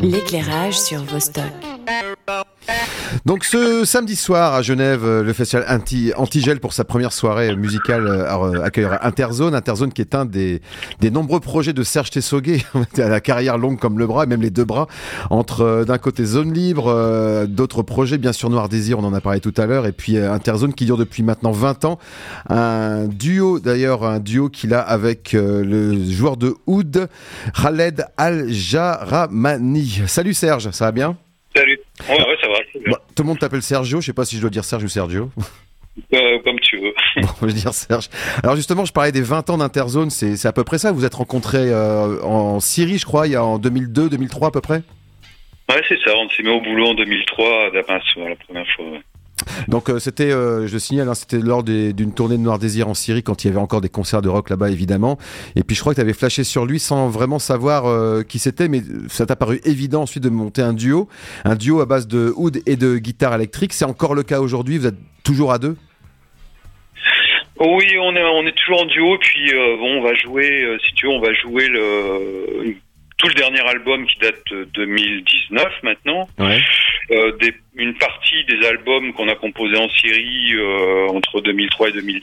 L'éclairage sur Vostok. Donc ce samedi soir à Genève, euh, le festival Anti Antigel pour sa première soirée musicale euh, euh, accueillera Interzone, Interzone qui est un des, des nombreux projets de Serge Tessoguet, à la carrière longue comme le bras, et même les deux bras, entre d'un côté Zone Libre, d'autres projets, bien sûr Noir Désir, on en a parlé tout à l'heure, et puis Interzone qui dure depuis maintenant 20 ans, un duo d'ailleurs, un duo qu'il a avec le joueur de oud, Khaled Al-Jaramani. Salut Serge, ça va bien? Salut. Ouais, ouais, ça va. Bah, tout le monde t'appelle Sergio, je sais pas si je dois dire Serge ou Sergio. Euh, comme tu veux. Bon, je vais dire Serge. Alors justement, je parlais des 20 ans d'Interzone, c'est à peu près ça. Vous êtes rencontrés euh, en Syrie, je crois, il y a en 2002, 2003 à peu près? Ouais, c'est ça. On s'est mis au boulot en 2003 à Damas, la première fois. Ouais. Donc euh, c'était, euh, je signale, hein, c'était lors d'une tournée de Noir Désir en Syrie quand il y avait encore des concerts de rock là-bas évidemment. Et puis je crois que tu avais flashé sur lui sans vraiment savoir euh, qui c'était, mais ça t'a paru évident ensuite de monter un duo, un duo à base de oud et de guitare électrique. C'est encore le cas aujourd'hui. Vous êtes toujours à deux? Oui, on est, on est toujours en duo. Puis, euh, bon, on va jouer, euh, si tu veux, on va jouer le, tout le dernier album qui date de 2019 maintenant. Ouais. Euh, une partie des albums qu'on a composés en Syrie euh, entre 2003 et 2010.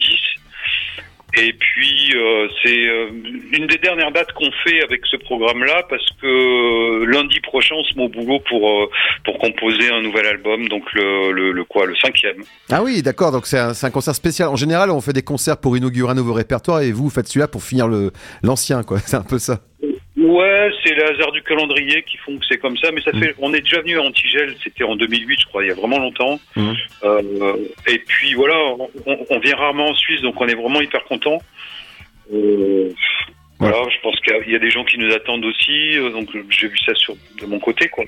Et puis euh, c'est une des dernières dates qu'on fait avec ce programme-là parce que lundi prochain on se met au boulot pour pour composer un nouvel album, donc le, quoi, le cinquième. Ah oui, d'accord. Donc c'est un, concert spécial. En général, on fait des concerts pour inaugurer un nouveau répertoire et vous, vous faites celui-là pour finir le l'ancien, quoi. C'est un peu ça. Ouais, c'est les hasards du calendrier qui font que c'est comme ça, mais ça fait. On est déjà venu à Antigel, c'était en 2008, je crois, il y a vraiment longtemps. Mhm. Euh, et puis voilà, on, on- vient rarement en Suisse, donc on est vraiment hyper content. Euh, voilà, je pense qu'il y y a des gens qui nous attendent aussi, euh, donc j'ai vu ça sur de mon côté, quoi,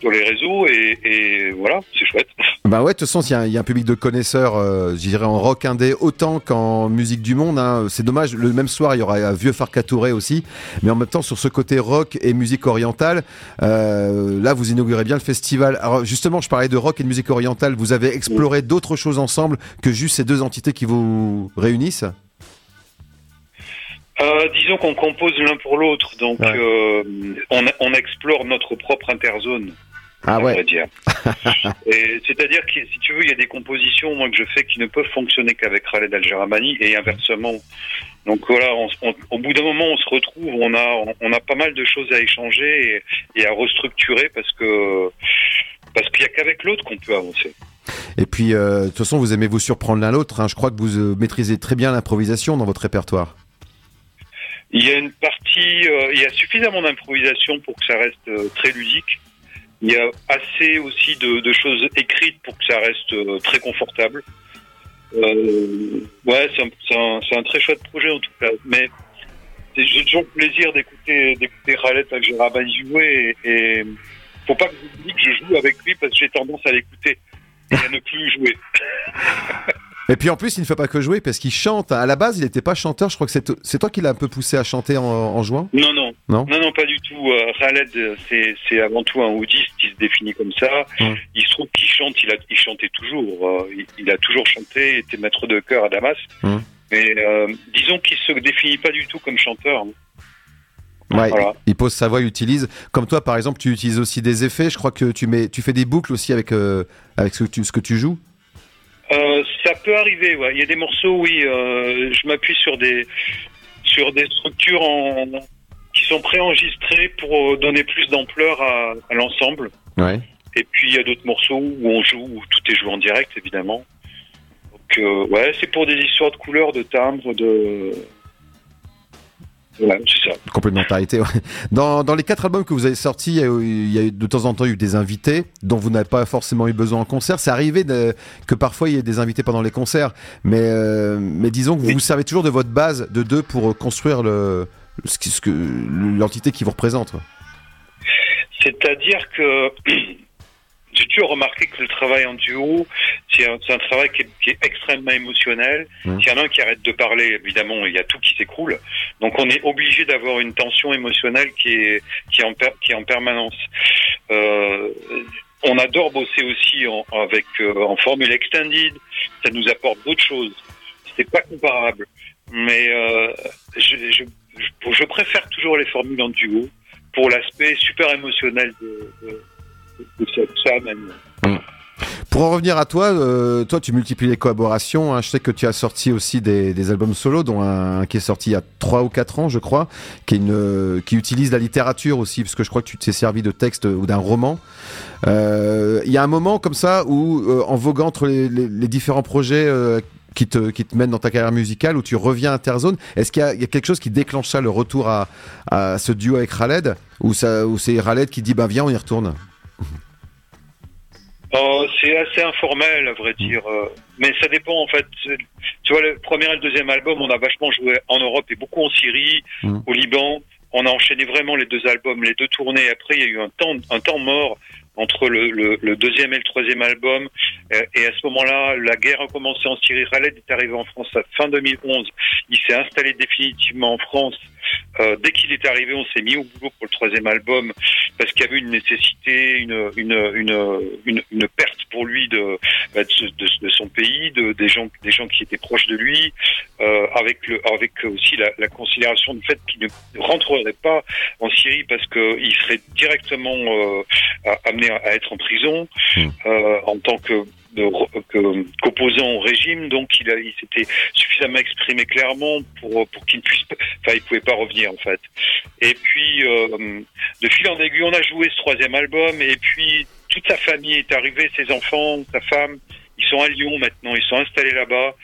sur les réseaux, et, et voilà, c'est chouette. Bah ouais, de toute façon, il y, a un- il y a un public de connaisseurs, euh, je dirais en rock indé autant qu'en musique du monde. hein. C'est dommage, le même soir, il y aura un vieux Farka Touré aussi. Mais en même temps, sur ce côté rock et musique orientale, euh, là, vous inaugurez bien le festival. Alors justement, je parlais de rock et de musique orientale. Vous avez exploré d'autres choses ensemble que juste ces deux entités qui vous réunissent? Euh, disons qu'on compose l'un pour l'autre, donc Ouais. euh, on, on explore notre propre interzone. Ah ouais. dire. C'est-à-dire que si tu veux, il y a des compositions moi que je fais qui ne peuvent fonctionner qu'avec Khaled Al-Jaramani et inversement. Donc voilà, on- on- au bout d'un moment, on se retrouve, on a, on a pas mal de choses à échanger et, et à restructurer parce que parce qu'il y a qu'avec l'autre qu'on peut avancer. Et puis, euh, de toute façon, vous aimez vous surprendre l'un l'autre. hein. Je crois que vous euh, maîtrisez très bien l'improvisation dans votre répertoire. Il y a une partie, euh, il y a suffisamment d'improvisation pour que ça reste très ludique. Il y a assez aussi de, de choses écrites pour que ça reste euh, très confortable. Euh, ouais, c'est un, un, un très chouette projet en tout cas. Mais j'ai toujours le plaisir d'écouter d'écouter Khaled Al-Jarabani jouer et, et faut pas que j'oublie que je joue avec lui parce que j'ai tendance à l'écouter et à ne plus jouer. Et puis en plus, il ne fait pas que jouer parce qu'il chante. À la base, il n'était pas chanteur. Je crois que c'est toi qui l'as un peu poussé à chanter en, en jouant? Non, non, Non? Non, non, pas du tout. Euh, Khaled, c'est avant tout un oudiste, il se définit comme ça. Il se trouve qu'il chante, il, a, il chantait toujours. euh, il, il a toujours chanté, était maître de chœur à Damas. Mais euh, disons qu'il se définit pas du tout comme chanteur. Ouais, Voilà. il pose sa voix, il utilise. Comme toi, par exemple, tu utilises aussi des effets. Je crois que tu mets, tu fais des boucles aussi avec euh, avec ce que tu ce que tu joues. Euh, peut arriver, ouais. Il y a des morceaux, oui. euh, je m'appuie sur des sur des structures en, qui sont préenregistrées pour euh, donner plus d'ampleur à, à l'ensemble. Ouais. Et puis il y a d'autres morceaux où on joue, où tout est joué en direct, évidemment. Donc euh, ouais, c'est pour des histoires de couleurs, de timbres, de ouais, c'est ça. Complémentarité. ouais. Dans, dans les quatre albums que vous avez sortis, il y a eu- de temps en temps eu des invités dont vous n'avez pas forcément eu besoin en concert. C'est arrivé de- que parfois il y ait des invités pendant les concerts, mais euh, mais disons que vous Oui. vous servez toujours de votre base de deux pour euh, construire le ce qui- ce que l'entité qui vous représente. C'est-à-dire que j'ai toujours remarqué que le travail en duo, c'est un, travail qui est, qui est extrêmement émotionnel. Mhm. S'il y en a un qui arrête de parler, évidemment, il y a tout qui s'écroule. Donc on est obligé d'avoir une tension émotionnelle qui est, qui est, en, per- qui est en permanence. Euh, on adore bosser aussi en, avec, euh, en formule extended. Ça nous apporte d'autres choses. C'est pas comparable. Mais euh, je, je, je, je préfère toujours les formules en duo pour l'aspect super émotionnel de, de, femme. Pour en revenir à toi, euh, toi tu multiplies les collaborations. Hein. Je sais que tu as sorti aussi des, albums solo, dont un, qui est sorti il y a 3 ou 4 ans, je crois, euh, qui utilise la littérature aussi, parce que je crois que tu t'es servi de texte ou d'un roman. Euh, il y a un moment comme ça où, en voguant entre les, différents projets qui te, mènent dans ta carrière musicale, où tu reviens à Interzone, est-ce qu'il y, a quelque chose qui déclenche ça, le retour à, ce duo avec Khaled, ou c'est Khaled qui dit bah viens on y retourne? Oh, c'est assez informel, à vrai dire. Euh, mais ça dépend, en fait. Tu vois, le premier et le deuxième album, on a vachement joué en Europe et beaucoup en Syrie, mmh. au Liban. On a enchaîné vraiment les deux albums, les deux tournées. Après, il y a eu un temps, un temps mort entre le, le, le, deuxième et le troisième album. Euh, et à ce moment-là, la guerre a commencé en Syrie. Khaled est arrivé en France à fin 2011. Il s'est installé définitivement en France. Euh, dès qu'il est arrivé, on s'est mis au boulot pour le troisième album parce qu'il y avait une nécessité, une, une, une, une, perte pour lui de, bah, de, de, son pays, de, des, gens, des gens qui étaient proches de lui, euh, avec, le, avec aussi la, considération du fait qu'il ne rentrerait pas en Syrie parce qu'il serait directement euh, amené à être en prison mmh. euh, en tant que qu'opposant au régime, donc il, il s'était suffisamment exprimé clairement pour, pour qu'il ne puisse pas, enfin il pouvait pas revenir en fait. Et puis euh, de fil en aiguille, on a joué ce troisième album, et puis toute sa famille est arrivée, ses enfants, sa femme, ils sont à Lyon maintenant, ils sont installés là-bas.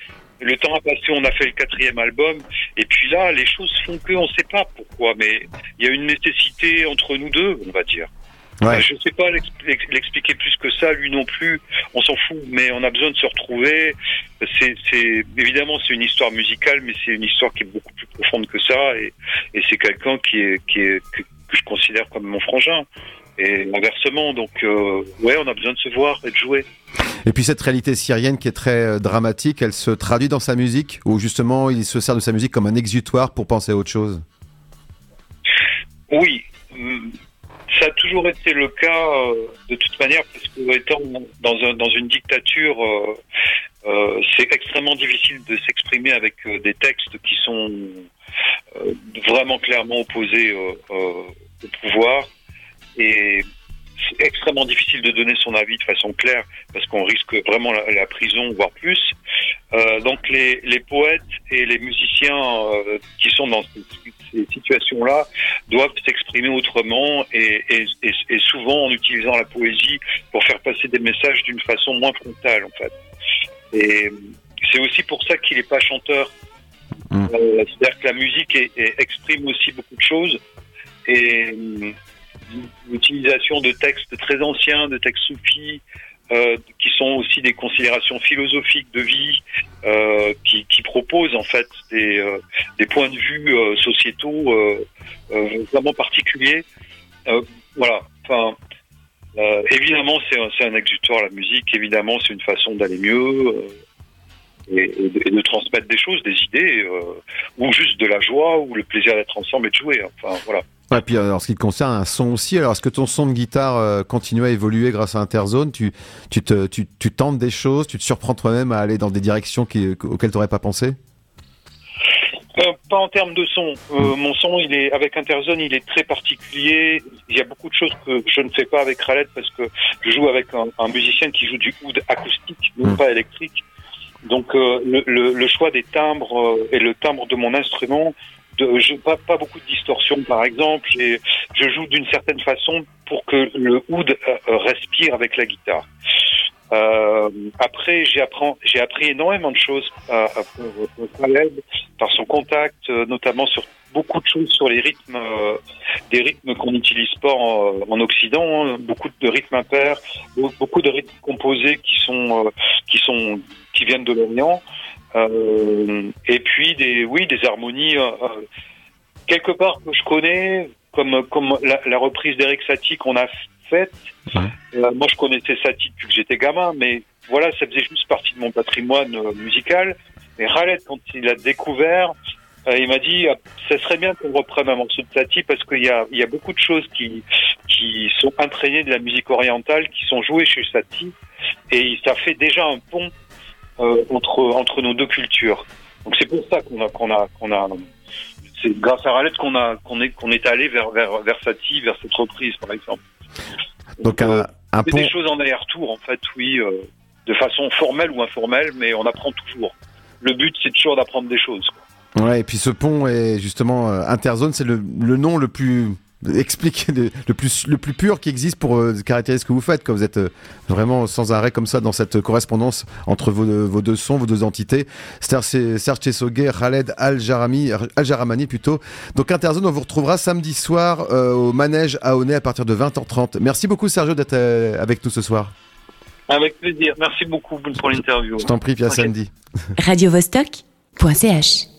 Le temps a passé, on a fait le quatrième album, et puis là, les choses font que, on ne sait pas pourquoi, mais il y a une nécessité entre nous deux, on va dire. Ouais. Je ne sais pas l'expliquer plus que ça, lui non plus. On s'en fout, mais on a besoin de se retrouver. C'est, évidemment c'est une histoire musicale, mais c'est une histoire qui est beaucoup plus profonde que ça. Et, et c'est quelqu'un qui est, qui est que, que, je considère comme mon frangin. Et inversement, donc euh, ouais, on a besoin de se voir et de jouer. Et puis cette réalité syrienne qui est très euh, dramatique, elle se traduit dans sa musique, ou justement il se sert de sa musique comme un exutoire pour penser à autre chose? Oui ça a toujours été le cas euh, de toute manière, parce que étant dans, un, dans une dictature, euh, euh, c'est extrêmement difficile de s'exprimer avec des textes qui sont vraiment clairement opposés au pouvoir. Et c'est extrêmement difficile de donner son avis de façon claire parce qu'on risque vraiment la, prison, voire plus. Donc les, poètes et les musiciens qui sont dans ces situations-là doivent s'exprimer autrement et, et, et, souvent en utilisant la poésie pour faire passer des messages d'une façon moins frontale en fait. Et c'est aussi pour ça qu'il n'est pas chanteur. Mmh. Euh, C'est-à-dire que la musique exprime aussi beaucoup de choses et l'utilisation de textes très anciens, de textes soufis, euh, qui sont aussi des considérations philosophiques de vie, euh, qui, qui, proposent en fait des, euh, des points de vue euh, sociétaux euh, euh, vraiment particuliers. voilà. Enfin, évidemment, c'est un, un, exutoire la musique. Évidemment, c'est une façon d'aller mieux. Et, et, et, de, transmettre des choses, des idées, ou juste de la joie, ou le plaisir d'être ensemble et de jouer. Enfin, voilà. Et puis, en ce qui te concerne, un son aussi. Alors, est-ce que ton son de guitare euh, continue à évoluer grâce à Interzone? Tu, tu, te, tu, tu, tentes des choses, tu te surprends toi-même à aller dans des directions qui, auxquelles tu n'aurais pas pensé? Euh, Pas en termes de son. Euh, mmh. Mon son, il est avec Interzone, il est très particulier. Il y a beaucoup de choses que je ne fais pas avec Khaled parce que je joue avec un, un musicien qui joue du oud acoustique, non mmh. pas électrique. Donc, euh, le, le, le, choix des timbres euh, et le timbre de mon instrument de, pas, pas beaucoup de distorsion par exemple et je joue d'une certaine façon pour que le oud euh, respire avec la guitare. Euh, après, j'ai appris, énormément de choses à, à, par son contact, euh, notamment sur beaucoup de choses sur les rythmes, euh, des rythmes qu'on n'utilise pas en, en Occident, hein, beaucoup de rythmes impairs, beaucoup de rythmes composés qui sont, euh, qui sont, qui viennent de l'Orient. Euh, et puis des, oui, des harmonies euh, quelque part que je connais, comme comme la, la reprise d'Eric Satie qu'on a faite. Ouais. Euh, moi, je connaissais Satie depuis que j'étais gamin, mais voilà, ça faisait juste partie de mon patrimoine euh, musical. Et Khaled, quand il a découvert, euh, il m'a dit, ça serait bien qu'on reprenne un morceau de Satie parce qu'il y a, il y a beaucoup de choses qui, qui sont imprégnées de la musique orientale, qui sont jouées chez Satie, et ça fait déjà un pont euh, entre entre nos deux cultures. Donc c'est pour ça qu'on a qu'on a qu'on a c'est grâce à Raled qu'on a qu'on est qu'on est allé vers vers Versati, vers cette reprise par exemple. Donc un, euh, un c'est pont. des choses en aller-retour en fait, oui, euh, de façon formelle ou informelle, mais on apprend toujours. Le but c'est toujours d'apprendre des choses. quoi. Ouais, et puis ce pont est justement euh, Interzone, c'est le, le nom le plus expliqué, le, le plus le plus pur qui existe pour euh, caractériser ce que vous faites quand vous êtes euh, vraiment sans arrêt comme ça dans cette correspondance entre vos, vos deux sons, vos deux entités. Serge Tessoguet, Khaled Al-Jarami, Al-Jaramani plutôt. Donc Interzone, on vous retrouvera samedi soir euh, au manège à Aulnay à partir de 20h30. Merci beaucoup Sergio d'être euh, avec nous ce soir. Avec plaisir. Merci beaucoup pour l'interview. Je t'en prie, puis à samedi. radiovostok.ch